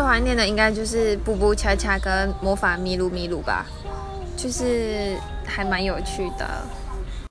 最怀念的应该就是布布恰恰跟魔法咪噜咪噜吧就是还蛮有趣的。